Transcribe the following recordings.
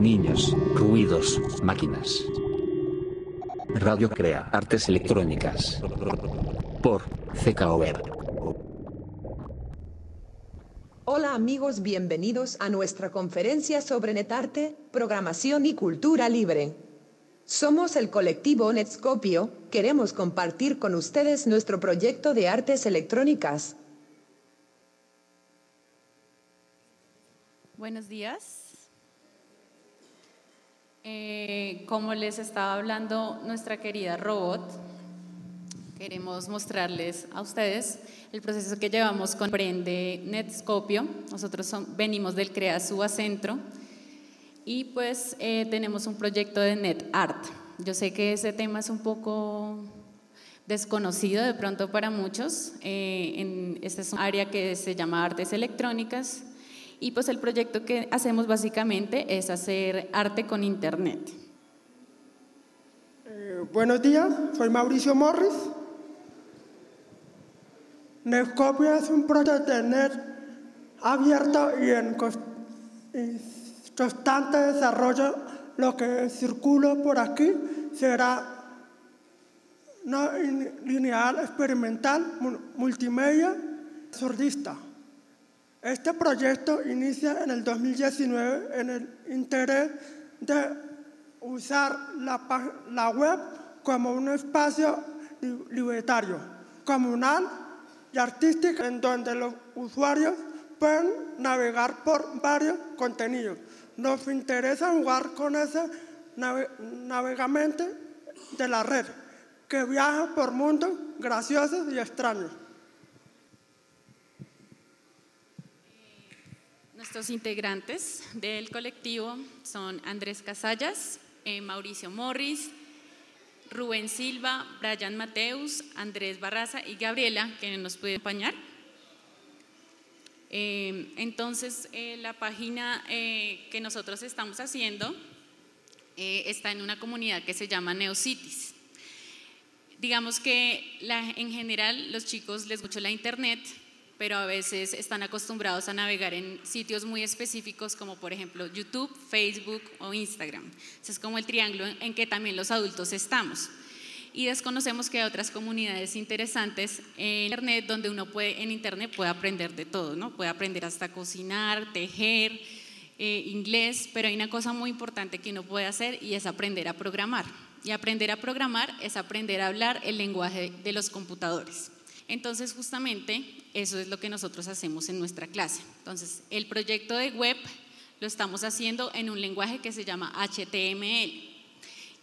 niños, ruidos, máquinas. Radio Crea Artes Electrónicas. Por CKOR. Hola amigos, bienvenidos a nuestra conferencia sobre netarte, programación y cultura libre. Somos el colectivo Netscopio, queremos compartir con ustedes nuestro proyecto de artes electrónicas. Buenos días. Eh, como les estaba hablando nuestra querida robot, queremos mostrarles a ustedes el proceso que llevamos con Prende Netscopio. Nosotros venimos del CREA Centro y pues eh, tenemos un proyecto de NetArt. Yo sé que ese tema es un poco desconocido de pronto para muchos. Eh, en, esta es un área que se llama artes electrónicas y pues el proyecto que hacemos básicamente es hacer arte con internet. Eh, buenos días, soy Mauricio Morris. Netscopio es un proyecto de net abierto y en constante desarrollo. Lo que circula por aquí será no lineal experimental multimedia sordista. Este proyecto inicia en el 2019 en el interés de usar la, web como un espacio libertario, comunal y artístico en donde los usuarios pueden navegar por varios contenidos. Nos interesa jugar con ese navegamente de la red que viaja por mundos graciosos y extraños. Nuestros integrantes del colectivo son Andrés Casallas, eh, Mauricio Morris, Rubén Silva, Brian Mateus, Andrés Barraza y Gabriela, que nos puede acompañar. Eh, entonces, eh, la página que nosotros estamos haciendo está en una comunidad que se llama Neocities. Digamos que en general los chicos les mucho la internet, pero a veces están acostumbrados a navegar en sitios muy específicos como por ejemplo YouTube, Facebook o Instagram. Ese es como el triángulo en que también los adultos estamos. Y desconocemos que hay otras comunidades interesantes en Internet donde uno puede, en Internet puede aprender de todo, ¿no? Puede aprender hasta cocinar, tejer, eh, inglés, pero hay una cosa muy importante que uno puede hacer y es aprender a programar. Y aprender a programar es aprender a hablar el lenguaje de los computadores. Entonces, justamente eso es lo que nosotros hacemos en nuestra clase. Entonces, el proyecto de web lo estamos haciendo en un lenguaje que se llama HTML.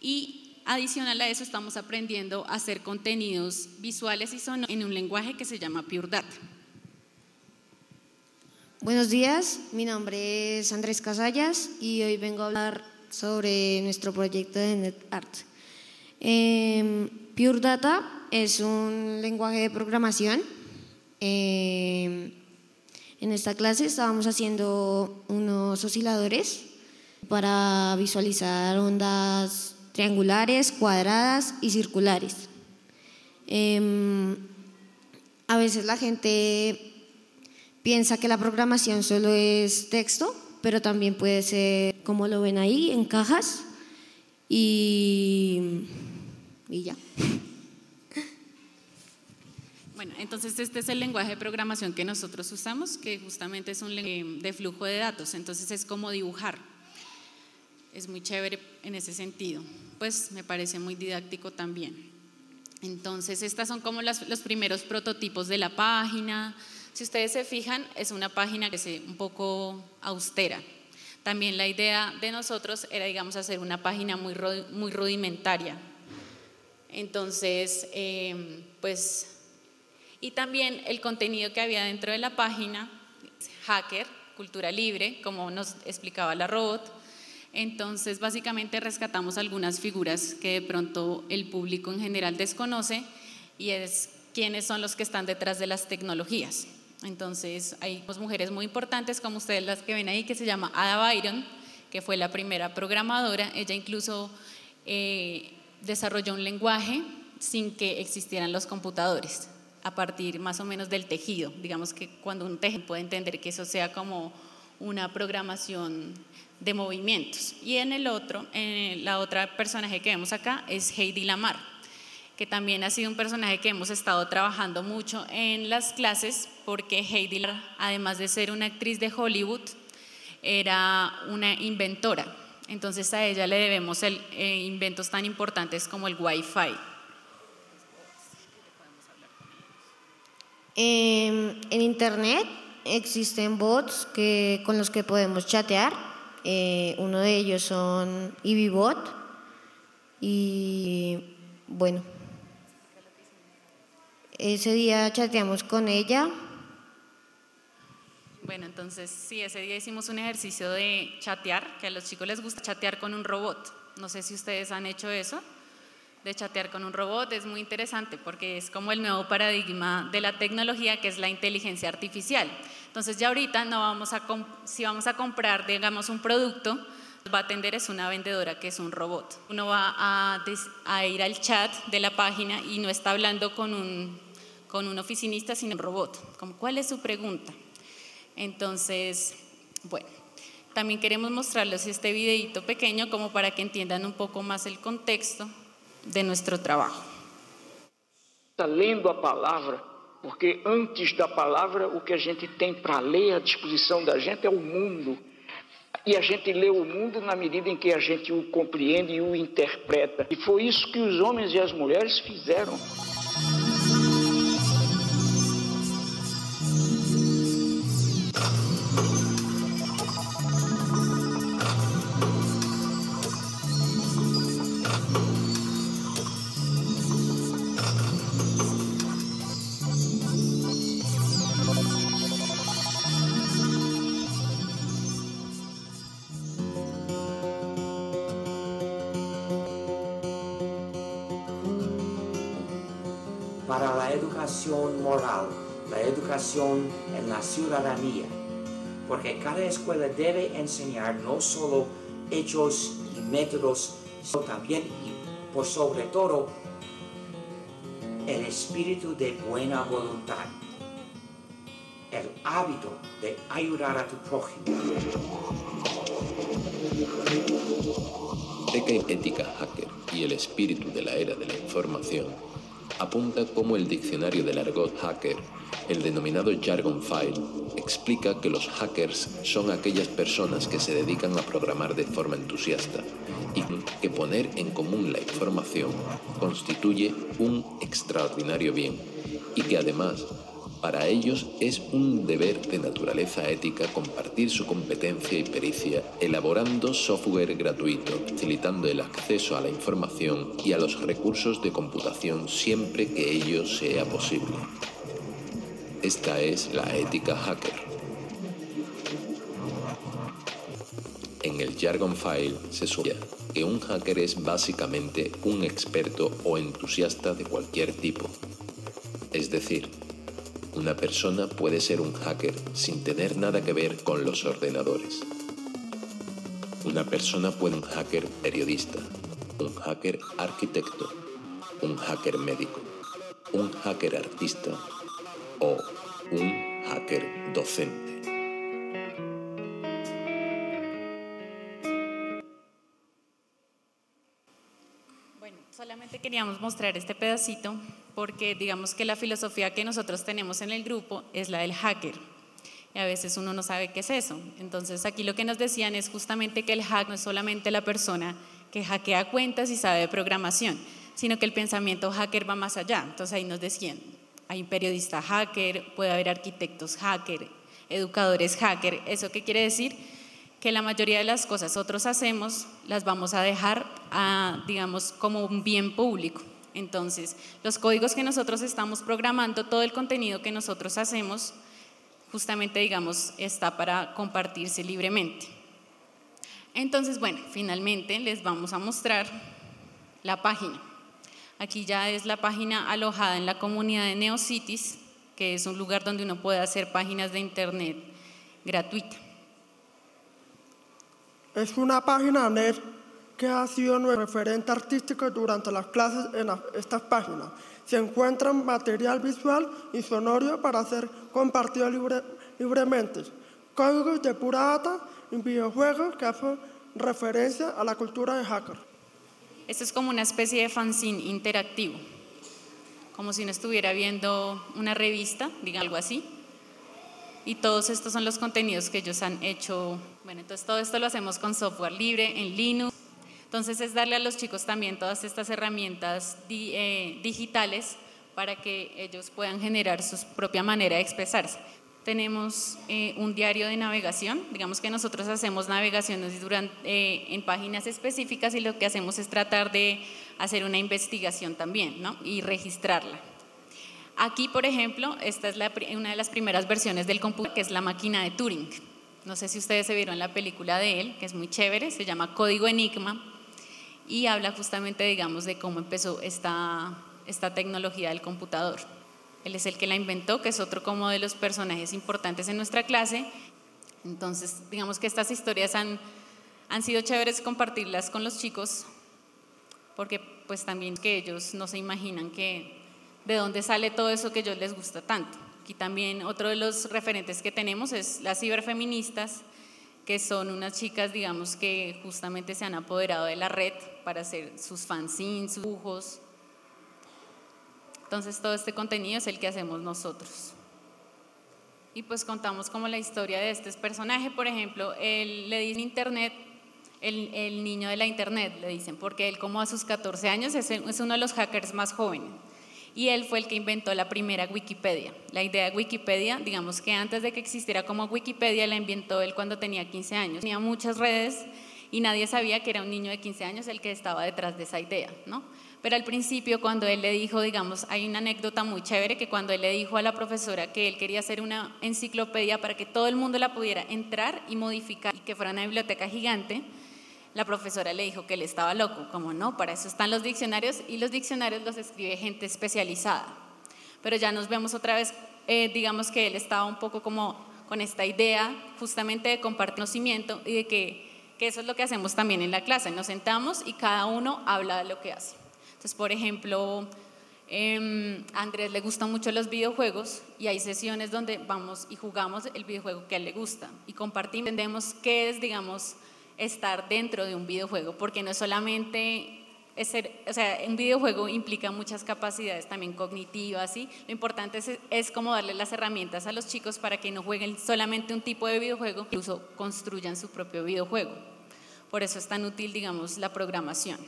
Y adicional a eso estamos aprendiendo a hacer contenidos visuales y sonoros en un lenguaje que se llama Pure Data. Buenos días, mi nombre es Andrés Casallas y hoy vengo a hablar sobre nuestro proyecto de NetArt. Eh, Pure Data es un lenguaje de programación. Eh, en esta clase estábamos haciendo unos osciladores para visualizar ondas triangulares, cuadradas y circulares. Em, a veces la gente piensa que la programación solo es texto, pero también puede ser, como lo ven ahí, en cajas y, y ya. Bueno, entonces este es el lenguaje de programación que nosotros usamos, que justamente es un lenguaje de flujo de datos, entonces es como dibujar. Es muy chévere en ese sentido, pues me parece muy didáctico también. Entonces, estas son como los primeros prototipos de la página. Si ustedes se fijan, es una página que es un poco austera. También la idea de nosotros era, digamos, hacer una página muy, muy rudimentaria. Entonces, eh, pues y también el contenido que había dentro de la página, hacker, cultura libre, como nos explicaba la robot. Entonces, básicamente rescatamos algunas figuras que de pronto el público en general desconoce y es quiénes son los que están detrás de las tecnologías. Entonces, hay dos mujeres muy importantes, como ustedes las que ven ahí, que se llama Ada Byron, que fue la primera programadora. Ella incluso eh, desarrolló un lenguaje sin que existieran los computadores a partir más o menos del tejido. Digamos que cuando un teje puede entender que eso sea como una programación de movimientos. Y en el otro, la otra personaje que vemos acá es Heidi Lamar, que también ha sido un personaje que hemos estado trabajando mucho en las clases, porque Heidi, además de ser una actriz de Hollywood, era una inventora. Entonces a ella le debemos el, eh, inventos tan importantes como el Wi-Fi. En Internet existen bots que, con los que podemos chatear. Eh, uno de ellos son EVBot. Y bueno, ese día chateamos con ella. Bueno, entonces sí, ese día hicimos un ejercicio de chatear, que a los chicos les gusta chatear con un robot. No sé si ustedes han hecho eso, de chatear con un robot. Es muy interesante porque es como el nuevo paradigma de la tecnología, que es la inteligencia artificial. Entonces ya ahorita no vamos a, si vamos a comprar, digamos, un producto, va a atender es una vendedora que es un robot. Uno va a, a ir al chat de la página y no está hablando con un, oficinista, sino un robot. Como, ¿Cuál es su pregunta? Entonces, bueno, también queremos mostrarles este videito pequeño como para que entiendan un poco más el contexto de nuestro trabajo. Está lendo a palavra porque antes da palavra, o que a gente tem para ler à disposição da gente é o mundo. E a gente lê o mundo na medida em que a gente o compreende e o interpreta. E foi isso que os homens e as mulheres fizeram. Moral, la educación en la ciudadanía, porque cada escuela debe enseñar no solo hechos y métodos, sino también y por sobre todo el espíritu de buena voluntad, el hábito de ayudar a tu prójimo. Ética Hacker y el espíritu de la era de la información apunta cómo el diccionario del argot hacker, el denominado jargon file, explica que los hackers son aquellas personas que se dedican a programar de forma entusiasta y que poner en común la información constituye un extraordinario bien y que además para ellos es un deber de naturaleza ética compartir su competencia y pericia elaborando software gratuito, facilitando el acceso a la información y a los recursos de computación siempre que ello sea posible. Esta es la ética hacker. En el jargon file se suya que un hacker es básicamente un experto o entusiasta de cualquier tipo. Es decir, una persona puede ser un hacker sin tener nada que ver con los ordenadores. Una persona puede un hacker periodista, un hacker arquitecto, un hacker médico, un hacker artista o un hacker docente. Solamente queríamos mostrar este pedacito porque digamos que la filosofía que nosotros tenemos en el grupo es la del hacker. Y a veces uno no sabe qué es eso. Entonces aquí lo que nos decían es justamente que el hack no es solamente la persona que hackea cuentas y sabe de programación, sino que el pensamiento hacker va más allá. Entonces ahí nos decían, hay un periodista hacker, puede haber arquitectos hacker, educadores hacker. ¿Eso qué quiere decir? que la mayoría de las cosas otros hacemos las vamos a dejar, digamos, como un bien público. Entonces, los códigos que nosotros estamos programando, todo el contenido que nosotros hacemos, justamente, digamos, está para compartirse libremente. Entonces, bueno, finalmente les vamos a mostrar la página. Aquí ya es la página alojada en la comunidad de Neocities, que es un lugar donde uno puede hacer páginas de internet gratuita. Es una página net que ha sido nuestro referente artístico durante las clases en estas páginas. Se encuentra material visual y sonorio para ser compartido libremente, códigos de pura data en videojuegos que hacen referencia a la cultura de hacker. Esto es como una especie de fanzine interactivo, como si uno estuviera viendo una revista, diga algo así. Y todos estos son los contenidos que ellos han hecho. Bueno, entonces todo esto lo hacemos con software libre, en Linux. Entonces es darle a los chicos también todas estas herramientas eh, digitales para que ellos puedan generar su propia manera de expresarse. Tenemos eh, un diario de navegación, digamos que nosotros hacemos navegaciones eh, en páginas específicas y lo que hacemos es tratar de hacer una investigación también ¿no? y registrarla. Aquí, por ejemplo, esta es una de las primeras versiones del computador, que es la máquina de Turing. No sé si ustedes se vieron la película de él, que es muy chévere, se llama Código Enigma y habla justamente, digamos, de cómo empezó esta, esta tecnología del computador. Él es el que la inventó, que es otro como de los personajes importantes en nuestra clase. Entonces, digamos que estas historias han, han sido chéveres compartirlas con los chicos, porque pues también que ellos no se imaginan que de dónde sale todo eso que ellos les gusta tanto. Aquí también otro de los referentes que tenemos es las ciberfeministas, que son unas chicas, digamos, que justamente se han apoderado de la red para hacer sus fanzines, sus dibujos, entonces todo este contenido es el que hacemos nosotros. Y pues contamos como la historia de este personaje, por ejemplo, él le dice internet, el, el, niño de la internet, le dicen, porque él como a sus 14 años es, es uno de los hackers más jóvenes. Y él fue el que inventó la primera Wikipedia. La idea de Wikipedia, digamos que antes de que existiera como Wikipedia, la inventó él cuando tenía 15 años. Tenía muchas redes y nadie sabía que era un niño de 15 años el que estaba detrás de esa idea, ¿no? Pero al principio, cuando él le dijo, digamos, hay una anécdota muy chévere que cuando él le dijo a la profesora que él quería hacer una enciclopedia para que todo el mundo la pudiera entrar y modificar y que fuera una biblioteca gigante, la profesora le dijo que él estaba loco, como no, para eso están los diccionarios y los diccionarios los escribe gente especializada. Pero ya nos vemos otra vez, eh, digamos que él estaba un poco como con esta idea justamente de compartir conocimiento y de que, que eso es lo que hacemos también en la clase, nos sentamos y cada uno habla de lo que hace. Entonces, por ejemplo, eh, a Andrés le gustan mucho los videojuegos y hay sesiones donde vamos y jugamos el videojuego que a él le gusta y compartimos, entendemos qué es, digamos, estar dentro de un videojuego, porque no es solamente ser, o sea, un videojuego implica muchas capacidades también cognitivas, ¿sí? Lo importante es, es como darle las herramientas a los chicos para que no jueguen solamente un tipo de videojuego, incluso construyan su propio videojuego. Por eso es tan útil, digamos, la programación.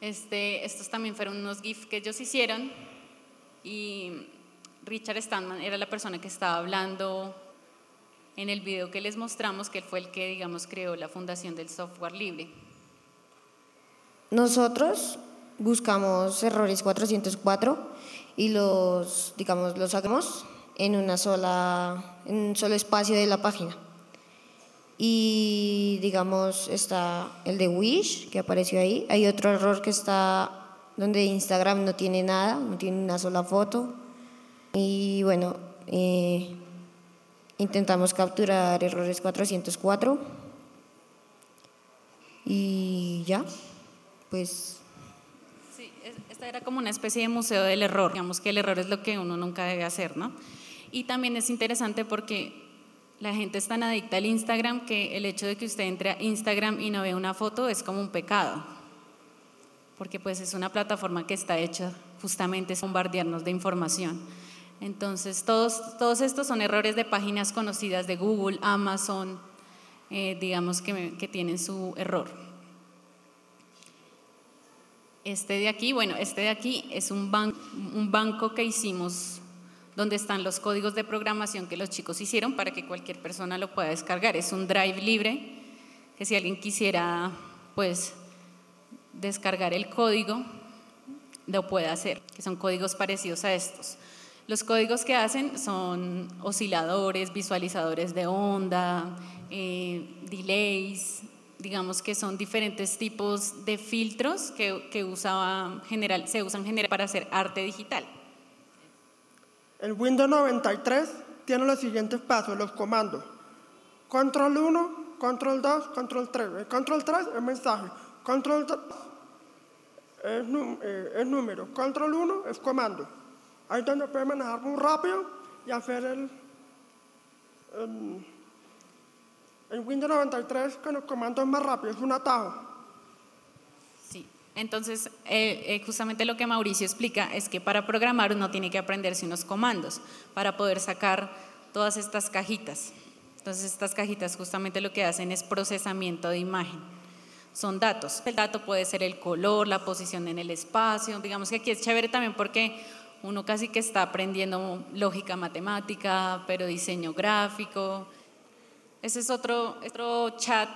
Este, estos también fueron unos GIFs que ellos hicieron y Richard Stallman era la persona que estaba hablando en el video que les mostramos, que él fue el que, digamos, creó la fundación del software libre. Nosotros buscamos errores 404 y los, digamos, los sacamos en una sola, en un solo espacio de la página. Y digamos, está el de Wish, que apareció ahí. Hay otro error que está donde Instagram no tiene nada, no tiene una sola foto. Y bueno, eh, intentamos capturar errores 404. Y ya, pues... Sí, esta era como una especie de museo del error. Digamos que el error es lo que uno nunca debe hacer, ¿no? Y también es interesante porque la gente es tan adicta al Instagram que el hecho de que usted entre a Instagram y no vea una foto es como un pecado, porque pues es una plataforma que está hecha justamente para bombardearnos de información. Entonces, todos, todos estos son errores de páginas conocidas de Google, Amazon, eh, digamos que, que tienen su error. Este de aquí, bueno, este de aquí es un, un banco que hicimos donde están los códigos de programación que los chicos hicieron para que cualquier persona lo pueda descargar. Es un drive libre, que si alguien quisiera, pues, descargar el código, lo puede hacer, que son códigos parecidos a estos. Los códigos que hacen son osciladores, visualizadores de onda, eh, delays, digamos que son diferentes tipos de filtros que, que general, se usan general para hacer arte digital. El Windows 93 tiene los siguientes pasos, los comandos. Control 1, Control 2, Control 3. El Control 3 es mensaje. Control 2 eh, es, número. Control 1 es comando. Ahí donde puede manejar muy rápido y hacer el, en, en Windows 93 que los comandos más rápidos, es un atajo. Sí, entonces eh, eh, justamente lo que Mauricio explica es que para programar uno tiene que aprenderse unos comandos para poder sacar todas estas cajitas. Entonces estas cajitas justamente lo que hacen es procesamiento de imagen. Son datos. El dato puede ser el color, la posición en el espacio. Digamos que aquí es chévere también porque uno casi que está aprendiendo lógica matemática, pero diseño gráfico. Ese es otro, otro chat,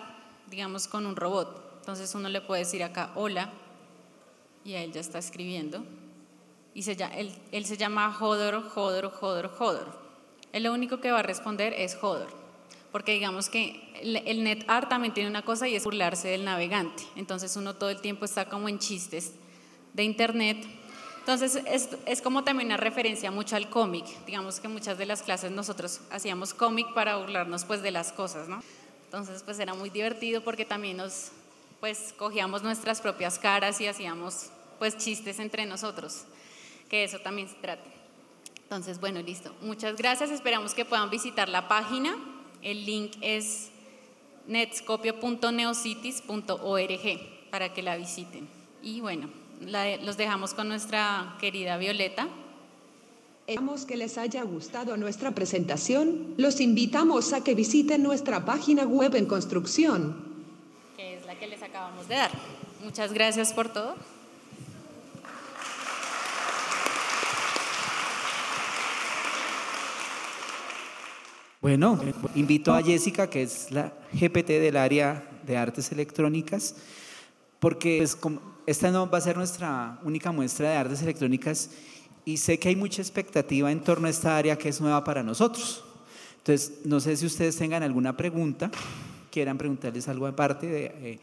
digamos, con un robot. Entonces uno le puede decir acá, hola, y él ya está escribiendo. Y se, él, él se llama Jodor, Jodor, Jodor, Jodor. Él lo único que va a responder es Jodor. Porque digamos que el NetArt también tiene una cosa y es burlarse del navegante. Entonces uno todo el tiempo está como en chistes de internet entonces, es, es, como también una referencia mucho al cómic. Digamos que muchas de las clases nosotros hacíamos cómic para burlarnos pues de las cosas, ¿no? Entonces, pues era muy divertido porque también nos, pues, cogíamos nuestras propias caras y hacíamos, pues, chistes entre nosotros, que eso también se trata. Entonces, bueno, listo. Muchas gracias. Esperamos que puedan visitar la página. El link es netscopio.neocities.org para que la visiten. Y bueno, los dejamos con nuestra querida Violeta. Esperamos que les haya gustado nuestra presentación. Los invitamos a que visiten nuestra página web en construcción. Que es la que les acabamos de dar. Muchas gracias por todo. Bueno, invito a Jessica, que es la GPT del área de artes electrónicas, porque es como esta no va a ser nuestra única muestra de artes electrónicas y sé que hay mucha expectativa en torno a esta área que es nueva para nosotros. Entonces, no sé si ustedes tengan alguna pregunta, quieran preguntarles algo aparte, de, eh,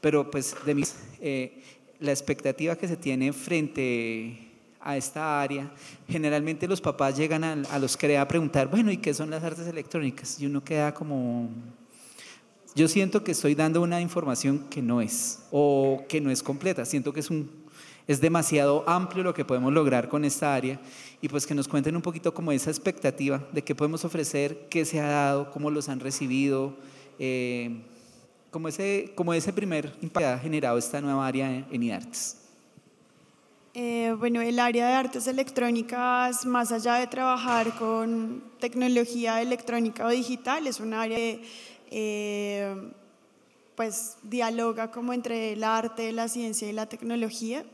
pero pues de mi, eh, la expectativa que se tiene frente a esta área, generalmente los papás llegan a, a los CREA a preguntar, bueno, ¿y qué son las artes electrónicas? Y uno queda como, yo siento que estoy dando una información que no es o que no es completa. Siento que es, un, es demasiado amplio lo que podemos lograr con esta área y pues que nos cuenten un poquito como esa expectativa de qué podemos ofrecer, qué se ha dado, cómo los han recibido, eh, como, ese, como ese primer impacto que ha generado esta nueva área en IARTES. Eh, bueno, el área de artes electrónicas, más allá de trabajar con tecnología electrónica o digital, es un área de eh, pues dialoga como entre el arte, la ciencia y la tecnología.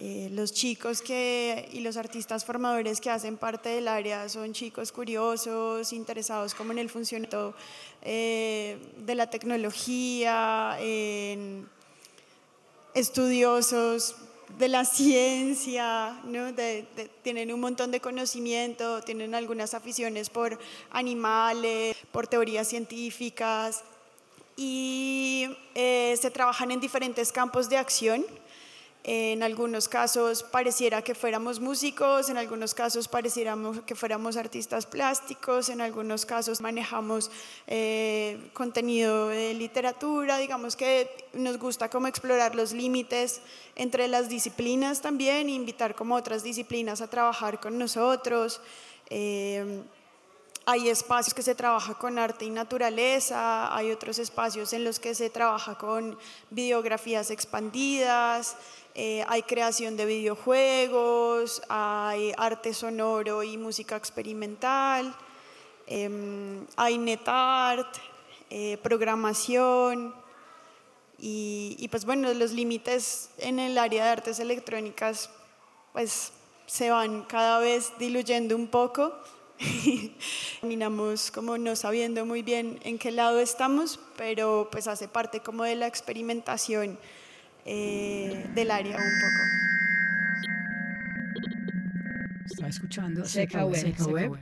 Eh, los chicos que, y los artistas formadores que hacen parte del área son chicos curiosos, interesados como en el funcionamiento eh, de la tecnología, estudiosos de la ciencia, tienen un montón de conocimiento, tienen algunas aficiones por animales, por teorías científicas y eh, se trabajan en diferentes campos de acción en algunos casos pareciera que fuéramos músicos, en algunos casos pareciéramos que fuéramos artistas plásticos, en algunos casos manejamos eh, contenido de literatura, digamos que nos gusta como explorar los límites entre las disciplinas también, invitar como otras disciplinas a trabajar con nosotros. Eh, hay espacios que se trabaja con arte y naturaleza, hay otros espacios en los que se trabaja con videografías expandidas, eh, hay creación de videojuegos, hay arte sonoro y música experimental, em, hay netart, eh, programación y, y, pues bueno, los límites en el área de artes electrónicas pues se van cada vez diluyendo un poco. Terminamos como no sabiendo muy bien en qué lado estamos, pero pues hace parte como de la experimentación eh, del área un poco. Está escuchando Seca Web.